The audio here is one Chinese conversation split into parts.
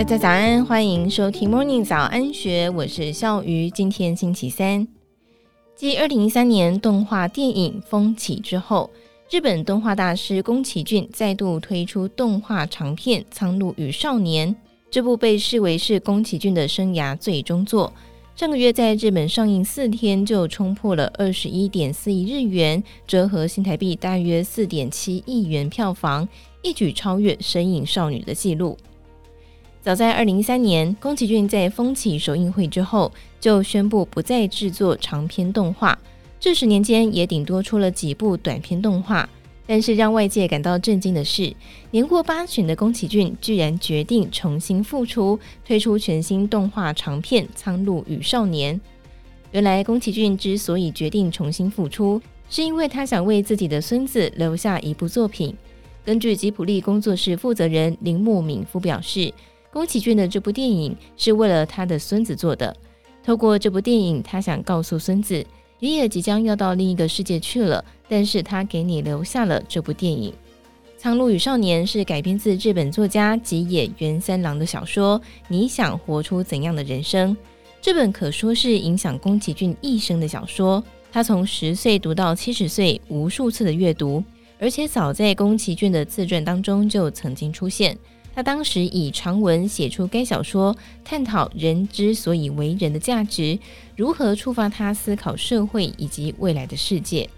大家早安，欢迎收听 Morning 早安学，我是笑鱼。今天星期三，继二零一三年动画电影《风起》之后，日本动画大师宫崎骏再度推出动画长片《苍鹭与少年》。这部被视为是宫崎骏的生涯最终作，上个月在日本上映四天就冲破了二十一点四亿日元，折合新台币大约四点七亿元票房，一举超越《神隐少女》的纪录。早在二零一三年，宫崎骏在风起首映会之后就宣布不再制作长篇动画，这十年间也顶多出了几部短篇动画。但是让外界感到震惊的是，年过八旬的宫崎骏居然决定重新复出，推出全新动画长片《苍鹭与少年》。原来，宫崎骏之所以决定重新复出，是因为他想为自己的孙子留下一部作品。根据吉卜力工作室负责人铃木敏夫表示。宫崎骏的这部电影是为了他的孙子做的。透过这部电影，他想告诉孙子，爷爷即将要到另一个世界去了，但是他给你留下了这部电影。《苍鹭与少年》是改编自日本作家吉野源三郎的小说。你想活出怎样的人生？这本可说是影响宫崎骏一生的小说。他从十岁读到七十岁，无数次的阅读，而且早在宫崎骏的自传当中就曾经出现。他当时以长文写出该小说，探讨人之所以为人的价值，如何触发他思考社会以及未来的世界。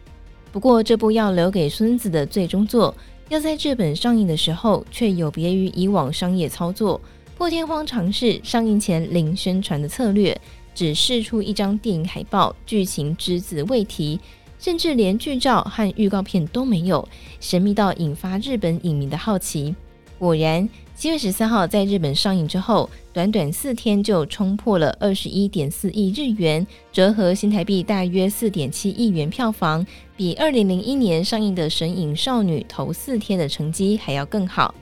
不过，这部要留给孙子的最终作，要在日本上映的时候，却有别于以往商业操作，破天荒尝试上映前零宣传的策略，只释出一张电影海报，剧情只字未提，甚至连剧照和预告片都没有，神秘到引发日本影迷的好奇。果然。七月十三号在日本上映之后，短短四天就冲破了二十一点四亿日元，折合新台币大约四点七亿元票房，比二零零一年上映的《神隐少女》头四天的成绩还要更好。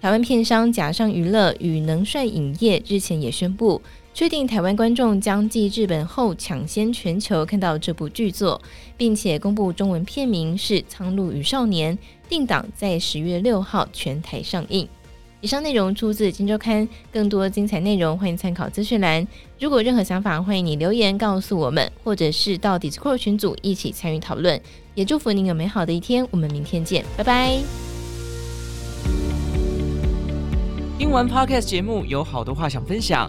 台湾片商甲上娱乐与能帅影业日前也宣布，确定台湾观众将继日本后抢先全球看到这部剧作，并且公布中文片名是《苍鹭与少年》，定档在十月六号全台上映。以上内容出自《金周刊》，更多精彩内容欢迎参考资讯栏。如果任何想法，欢迎你留言告诉我们，或者是到 Discord 群组一起参与讨论。也祝福您有美好的一天，我们明天见，拜拜。听完 Podcast 节目，有好多话想分享，